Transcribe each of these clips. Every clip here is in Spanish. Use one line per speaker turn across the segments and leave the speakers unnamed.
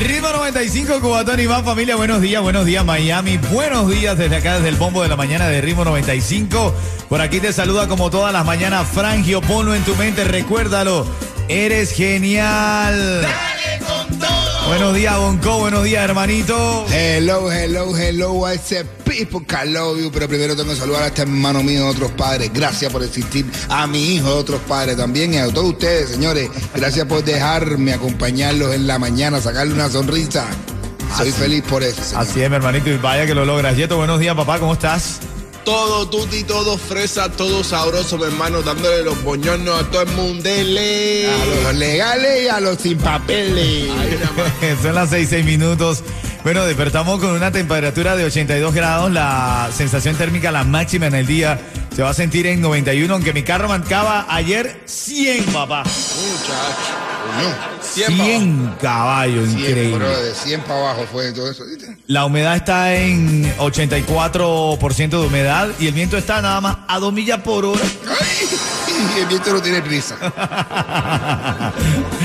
Ritmo 95, Cubatón y más familia, buenos días, buenos días Miami, buenos días desde acá, desde el bombo de la mañana de Ritmo 95. Por aquí te saluda como todas las mañanas Frangio, ponlo en tu mente, recuérdalo, eres genial. Buenos días, Bonco, buenos días, hermanito.
Hello, hello, hello, I said people can love you. Pero primero tengo que saludar a este hermano mío de otros padres. Gracias por existir. A mi hijo de otros padres también. Y a todos ustedes, señores. Gracias por dejarme acompañarlos en la mañana, sacarle una sonrisa. Soy feliz por eso. señor.
Así es, mi hermanito, y vaya que lo logras. Yeto, buenos días, papá, ¿cómo estás?
Todo tuti, todo fresa, todo sabroso, mi hermano, dándole los boñones a todo el mundo. Dele.
A los legales y a los sin papeles.
Ay.
Son las 6, 6 minutos. Bueno, despertamos con una temperatura de 82 grados. La sensación térmica, la máxima en el día, se va a sentir en 91, aunque mi carro marcaba ayer 100, papá.
Muchacho.
Coño,
100 pa'
100 caballos,
100,
increíble.
bro, de 100 para abajo fue todo eso.
La humedad está en 84% de humedad y el viento está nada más a 2 millas por hora.
Ay, el viento no tiene prisa.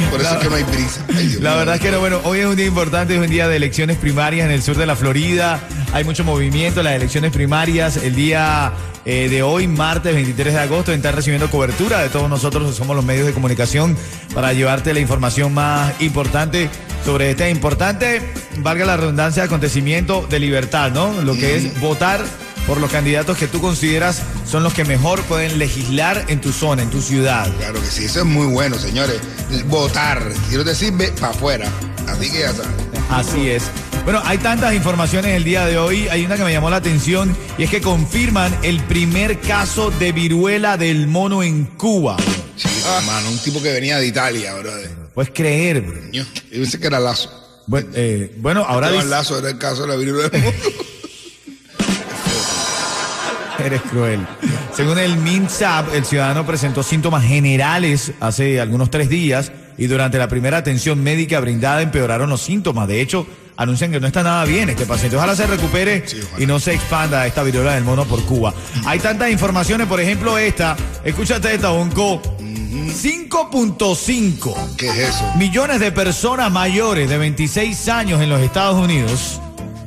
Por eso es que no hay prisa. Ay, Dios
La verdad es que no, bueno, hoy es un día importante, es un día de elecciones primarias en el sur de la Florida. Hay mucho movimiento, las elecciones primarias. El día eh, de hoy, martes 23 de agosto, están recibiendo cobertura de todos nosotros, somos los medios de comunicación, para llevarte la información más importante sobre este importante, valga la redundancia, acontecimiento de libertad, ¿no? Lo que es votar por los candidatos que tú consideras son los que mejor pueden legislar en tu zona, en tu ciudad.
Claro que sí, eso es muy bueno, señores. Votar, te sirve, para afuera. Así que ya sabes.
Así es. Bueno, hay tantas informaciones el día de hoy. Hay una que me llamó la atención y es que confirman el primer caso de viruela del mono en Cuba.
Sí, hermano, un tipo que venía de Italia, brother.
Puedes creer, bro.
Yo pensé que era Lazo.
Bueno, eh, bueno, ahora dice-
Lazo era el caso de la viruela del mono.
eres cruel. Según el MINSAP, el ciudadano presentó síntomas generales hace algunos tres días y durante la primera atención médica brindada empeoraron los síntomas. De hecho, anuncian que no está nada bien este paciente. Ojalá se recupere
Sí, ojalá.
y no se expanda esta viruela del mono por Cuba. Hay tantas informaciones, por ejemplo esta. Escúchate esta, Bonco. 5.5
¿Qué es eso?
millones de personas mayores de 26 años en los Estados Unidos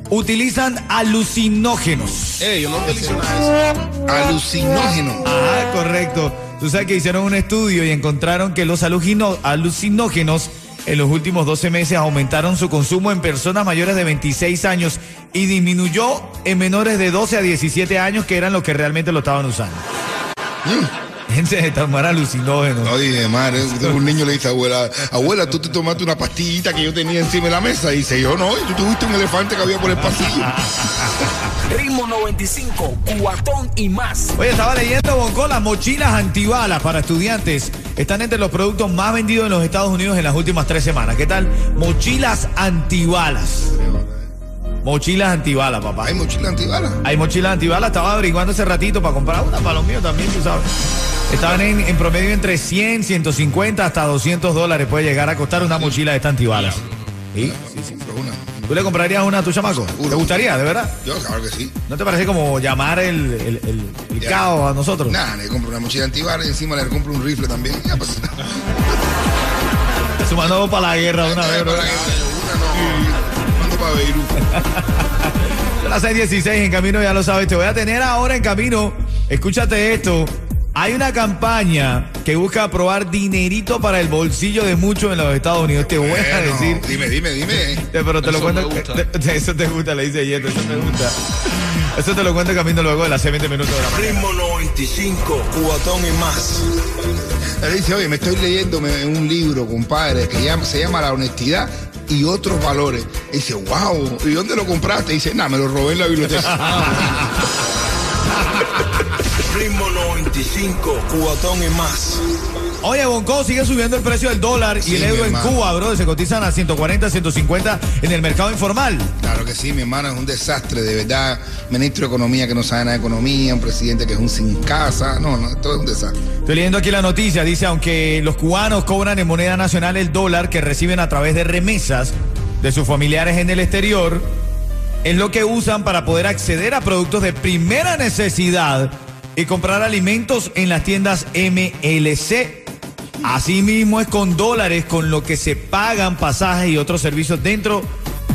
utilizan alucinógenos.
Eh, yo no utilizo nada de eso.
Alucinógeno.
Ah, correcto. Tú sabes que hicieron un estudio y encontraron que los alucinógenos en los últimos 12 meses aumentaron su consumo en personas mayores de 26 años y disminuyó en menores de 12 a 17 años que eran los que realmente lo estaban usando. Gente de tomar alucinógenos.
Oye, madre, un niño le dice a abuela, abuela, tú te tomaste una pastillita que yo tenía encima de la mesa. Y dice, yo no, y tú tuviste un elefante que había por el pasillo.
Ritmo 95, cuatón y más.
Oye, estaba leyendo, Bonco, las mochilas antibalas para estudiantes están entre los productos más vendidos en los Estados Unidos en las últimas tres semanas. ¿Qué tal? Mochilas antibalas. Mochilas antibalas, papá.
Hay mochila antibala.
Hay mochilas antibalas, estaba averiguando hace ratito para comprar una para los míos también, tú sabes. Estaban en, en promedio entre 100, 150 hasta 200 dólares puede llegar a costar una mochila de esta antibalas. ¿Sí? Sí, sí.
Una.
¿Tú le comprarías una a tu chamaco? ¿Te gustaría, de verdad?
Yo, claro que sí.
¿No te parece como llamar el, el, el- caos a nosotros?
Nada, le compro una mochila antibala y encima le compro un rifle también. Ya, pues.
Sumando para la guerra una vez, bro.
Para que- Una no. Mando para Beirut.
Las 6:16 en camino, ya lo sabes. Te voy a tener ahora en camino. Escúchate esto. Hay una campaña que busca aprobar dinerito para el bolsillo de muchos en los Estados Unidos. Te voy a
Bueno,
decir.
Dime, dime, dime.
Te- Pero te lo
Eso
cuento.
me gusta.
te- te- eso te gusta, le dice Yeto, eso me gusta. Eso te lo cuento en camino luego de las 20 minutos de la mañana.
Ritmo 95, cuatón y más.
Él dice, oye, me estoy leyendo un libro, compadre, que se llama La honestidad y otros valores. Dice, wow, ¿y dónde lo compraste? Dice, nada, me lo robé en la biblioteca.
Ritmo 95, cuatón y más.
Oye, Bonco sigue subiendo el precio del dólar
Sí,
y el euro en. Cuba, bro. Se cotizan a 140, 150 en el mercado informal.
Claro que sí, mi hermano, es un desastre, de verdad. Ministro de Economía que no sabe nada de economía, un presidente que es un sin casa. No, no, todo es un desastre.
Estoy leyendo aquí la noticia. Dice, aunque los cubanos cobran en moneda nacional el dólar que reciben a través de remesas de sus familiares en el exterior, es lo que usan para poder acceder a productos de primera necesidad y comprar alimentos en las tiendas MLC. Asimismo es con dólares con lo que se pagan pasajes y otros servicios dentro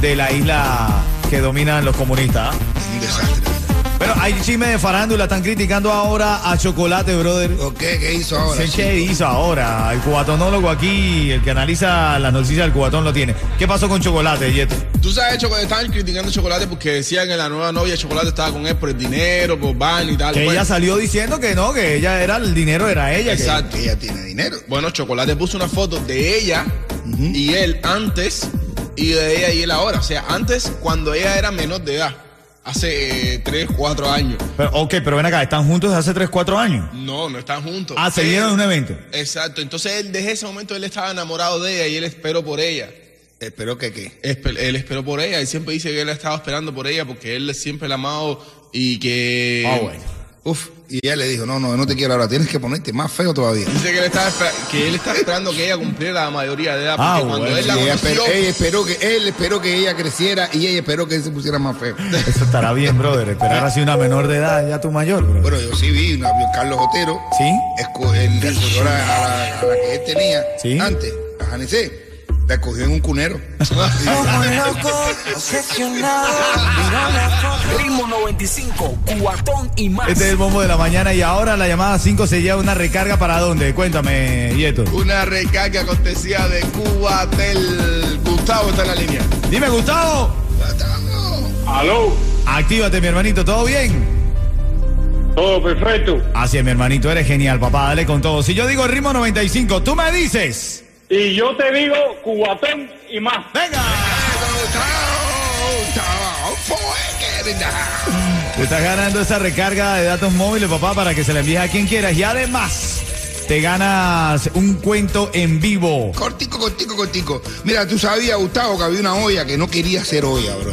de la isla que dominan los comunistas. ¿ah? Pero hay chisme de farándula, están criticando ahora a Chocolate, brother.
¿O qué? ¿Qué hizo ahora?
Sé qué hizo ahora. El cubatonólogo aquí, el que analiza las noticias del cubatón lo tiene. ¿Qué pasó con Chocolate, Yeto?
Tú sabes, Chocolate, estaban criticando a Chocolate porque decían que la nueva novia de Chocolate estaba con él por el dinero, por van y tal.
Que
Bueno,
ella salió diciendo que no, que ella era, el dinero era ella. que-
Exacto.
Ella tiene dinero.
Bueno, Chocolate puso una foto de ella y él antes y de ella y él ahora. O sea, antes cuando ella era menor de edad, hace 3, 4 años.
Pero, ok, pero ven acá, están juntos desde hace 3, 4 años.
No, no están juntos.
Ah, se
Él-
vieron en un evento.
Exacto. Entonces él desde ese momento él estaba enamorado de ella y él esperó por ella.
Espero que qué.
Espe- Él esperó por ella y siempre dice que él estaba esperando por ella porque él siempre la ha amado y que...
Ah, bueno.
Uf, y ella le dijo, no, no, no te quiero ahora, tienes que ponerte más feo todavía.
Dice que él, estaba espera- que él está esperando que ella cumpliera la mayoría de edad. Porque
Ah,
cuando
bueno.
él la
ella
conoció...
esperó, ella esperó que, él esperó que ella creciera y ella esperó que él se pusiera más feo.
Eso estará bien, brother. Esperar así una menor de edad, ya tu mayor, bro.
Bueno, yo sí vi una, Carlos Otero.
¿Sí?
él escogió a la, a que él tenía
Sí.
antes, a Janicé. La escogió en un cunero.
Ritmo 95, cuatón y más.
Este es el bombo de la mañana y ahora la llamada 5 se lleva una recarga para dónde? Cuéntame, Yeto.
Una recarga cortesía de Cuba del Gustavo está en la línea.
Dime, Gustavo.
Aló,
Actívate, mi hermanito, ¿todo bien?
todo perfecto.
Así es, mi hermanito, eres genial, papá, dale con todo. Si yo digo ritmo 95, tú me dices.
Y yo te digo cubatón y más.
¡Venga! Te estás ganando esa recarga de datos móviles, papá, para que se la envíes a quien quieras. Y además, te ganas un cuento en vivo.
Cortico, cortico, cortico. Mira, tú sabías, Gustavo, que había una olla que no quería ser olla, bro.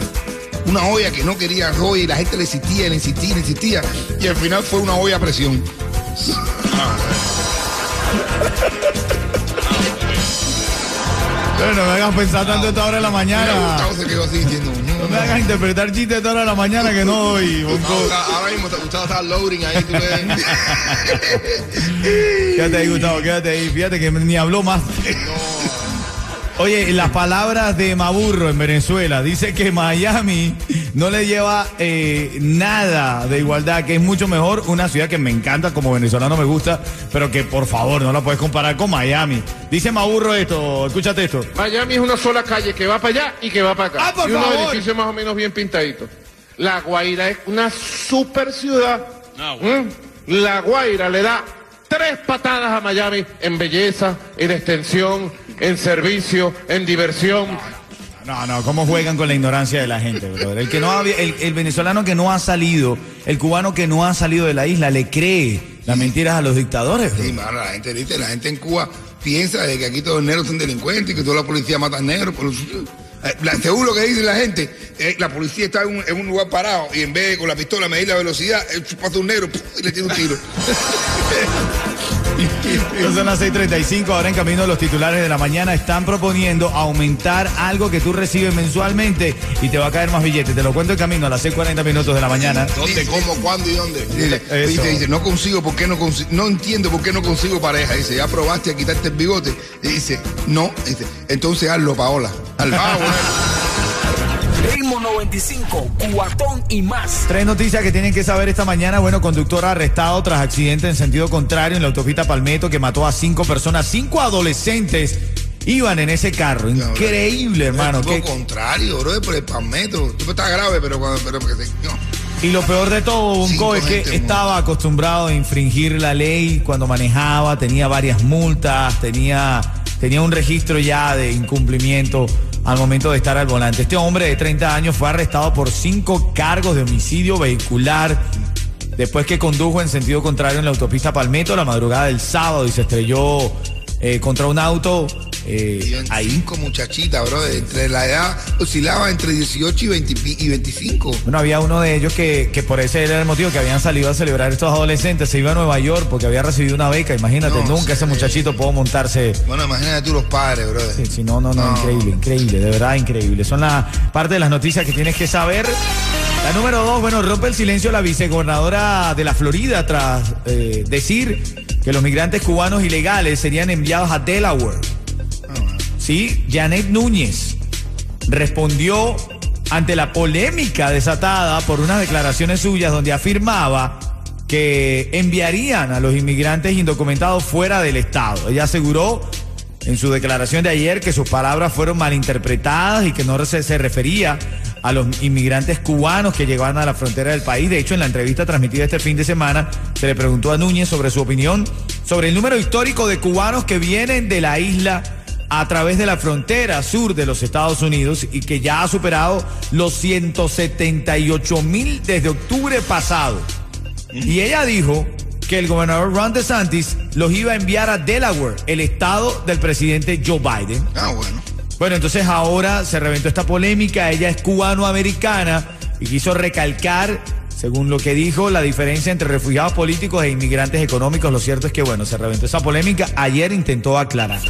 Una olla que no quería ser olla y la gente le insistía, le insistía, le insistía. Y al final fue una olla a presión.
Pero no me hagas pensar tanto esta hora de la mañana.
Gustavo se quedó así diciendo,
No me hagas interpretar chistes esta hora de la mañana que no doy.
Ahora mismo Gustavo está loading ahí. Tú ves.
Quédate ahí, Gustavo, quédate ahí. Fíjate que ni habló más. Oye, las palabras de Maburro en Venezuela. Dice que Miami no le lleva eh, nada de igualdad, que es mucho mejor una ciudad que me encanta, como venezolano me gusta, pero que por favor no la puedes comparar con Miami. Dice Maburro esto, escúchate esto.
Miami es una sola calle que va para allá y que va para acá.
Ah, por
y unos
favor.
edificios más o menos bien pintaditos. La Guaira es una super ciudad. ¿Mm? La Guaira le da tres patadas a Miami en belleza, en extensión, en servicio, en diversión.
No, no, ¿cómo juegan con la ignorancia de la gente, brother? El, que no ha- el, el venezolano que no ha salido, el cubano que no ha salido de la isla, le cree las mentiras a los dictadores, bro.
Sí, mano, la gente, ¿viste? la gente en Cuba piensa de que aquí todos los negros son delincuentes y que toda la policía mata negros. Por los- Eh, la- según lo que dice la gente, eh, la policía está en un, en un lugar parado y en vez de con la pistola medir la velocidad, él pasa un negro ¡puf! y le tira un tiro.
Son las 6:35, ahora en camino los titulares de la mañana están proponiendo aumentar algo que tú recibes mensualmente y te va a caer más billetes. Te lo cuento en camino a las 6:40 minutos de la mañana.
¿Dónde, cómo, cuándo y dónde?
Dice, dice, dice, no consigo, ¿por qué no consigo? No entiendo por qué no consigo pareja. Dice, ya probaste a quitarte el bigote. Y dice, no. Dice, entonces hazlo, Paola. Hazlo.
Ah, bueno.
Ritmo 95, cuatón y más.
Tres noticias que tienen que saber esta mañana. Bueno, conductor arrestado tras accidente en sentido contrario en la autopista Palmetto que mató a cinco personas, cinco adolescentes iban en ese carro. Increíble, hermano.
Lo contrario, bro, por el palmetto. Tú está grave, pero, cuando- pero porque no.
Y lo peor de todo, Bonco,
Cinco
es que estaba acostumbrado a infringir la ley cuando manejaba, tenía varias multas, tenía, tenía un registro ya de incumplimiento al momento de estar al volante. Este hombre de 30 años fue arrestado por cinco cargos de homicidio vehicular después que condujo en sentido contrario en la autopista Palmetto la madrugada del sábado y se estrelló eh, contra un auto. eh,
25 muchachitas, bro. Entre la edad oscilaba entre 18 y, 20 pi- y 25.
Bueno, había uno de ellos que, que por ese era el motivo que habían salido a celebrar estos adolescentes. Se iba a Nueva York porque había recibido una beca. Imagínate,
No,
nunca ese muchachito pudo montarse.
Bueno, imagínate tú los padres, bro.
Sí, sí, no, no, no,
No.
increíble, increíble, de verdad increíble. Son la parte de las noticias que tienes que saber. La número dos, bueno, rompe el silencio la vicegobernadora de la Florida tras eh, decir que los migrantes cubanos ilegales serían enviados a Delaware. Sí, Janet Núñez respondió ante la polémica desatada por unas declaraciones suyas donde afirmaba que enviarían a los inmigrantes indocumentados fuera del Estado. Ella aseguró en su declaración de ayer que sus palabras fueron malinterpretadas y que no se, se refería a los inmigrantes cubanos que llegaban a la frontera del país. De hecho, en la entrevista transmitida este fin de semana, se le preguntó a Núñez sobre su opinión sobre el número histórico de cubanos que vienen de la isla a través de la frontera sur de los Estados Unidos y que ya ha superado los 178 mil desde octubre pasado. Y ella dijo que el gobernador Ron DeSantis los iba a enviar a Delaware, el estado del presidente Joe Biden.
Ah. Bueno,
entonces ahora se reventó esta polémica, ella es cubano-americana y quiso recalcar, según lo que dijo, la diferencia entre refugiados políticos e inmigrantes económicos. Lo cierto es que, bueno, se reventó esa polémica, ayer intentó aclarar.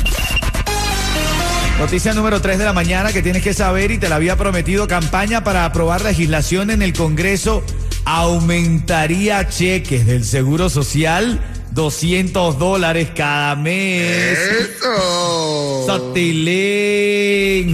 Noticia número 3 de la mañana que tienes que saber y te la había prometido, campaña para aprobar legislación en el Congreso aumentaría cheques del Seguro Social 200 dólares cada mes.
Eso.
Sotilín.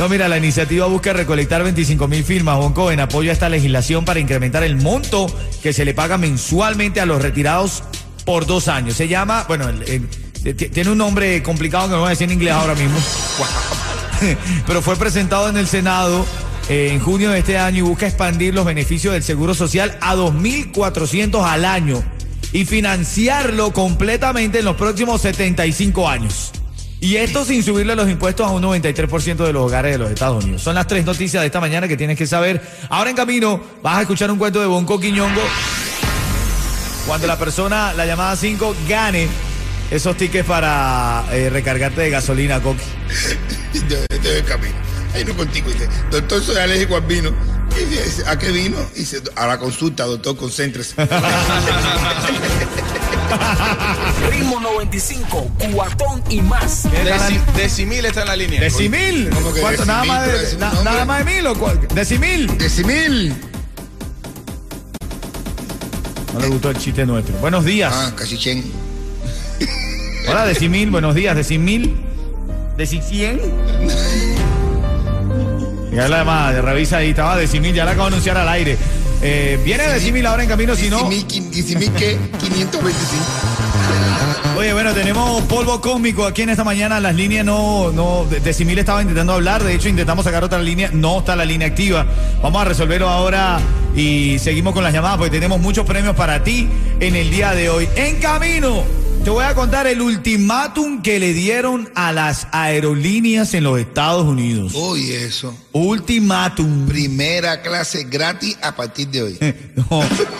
No, mira, la iniciativa busca recolectar 25 mil firmas, Bonco, en apoyo a esta legislación para incrementar el monto que se le paga mensualmente a los retirados por dos años. Se llama, bueno, el- tiene un nombre complicado que no voy a decir en inglés ahora mismo. Pero fue presentado en el Senado eh, en junio de este año y busca expandir los beneficios del Seguro Social a 2.400 al año y financiarlo completamente en los próximos 75 años. Y esto sin subirle los impuestos a un 93% de los hogares de los Estados Unidos. Son las tres noticias de esta mañana que tienes que saber. Ahora en camino vas a escuchar un cuento de Bonco Quiñongo. Cuando la persona, la llamada 5, gane esos tickets para eh, recargarte de gasolina, Coqui.
Este es el camino. Ahí no contigo. Doctor, soy alérgico al. Y dice, ¿a qué vino? Y dice, a la consulta, doctor, concéntrese.
Ritmo 95, cuatón y más.
Deci- Decimil está en la línea.
Decimil.
¿Cómo que
¿Cuánto? Nada más de, na- nada más de mil o cuál? Decimil.
Decimil.
No le gustó el chiste nuestro. Buenos días.
Ah, cachichen.
Hola, Decimil. Buenos días, Decimil. ¿Decicien? Ya la llamada, revisa ahí, estaba Decimil, ya la acabo de anunciar al aire. Eh, viene Decimil ahora en camino, si no.
Decimil, ¿qué? 525.
Oye, bueno, tenemos polvo cósmico aquí en esta mañana. Las líneas no, no, de- Decimil estaba intentando hablar. De hecho, intentamos sacar otra línea. No está la línea activa. Vamos a resolverlo ahora y seguimos con las llamadas porque tenemos muchos premios para ti en el día de hoy. En camino, te voy a contar el ultimátum que le dieron a las aerolíneas en los Estados Unidos.
Oye, eso.
Ultimátum.
Primera clase gratis a partir de hoy.
No,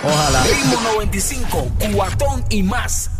ojalá.
Ritmo 95, cuatón y más.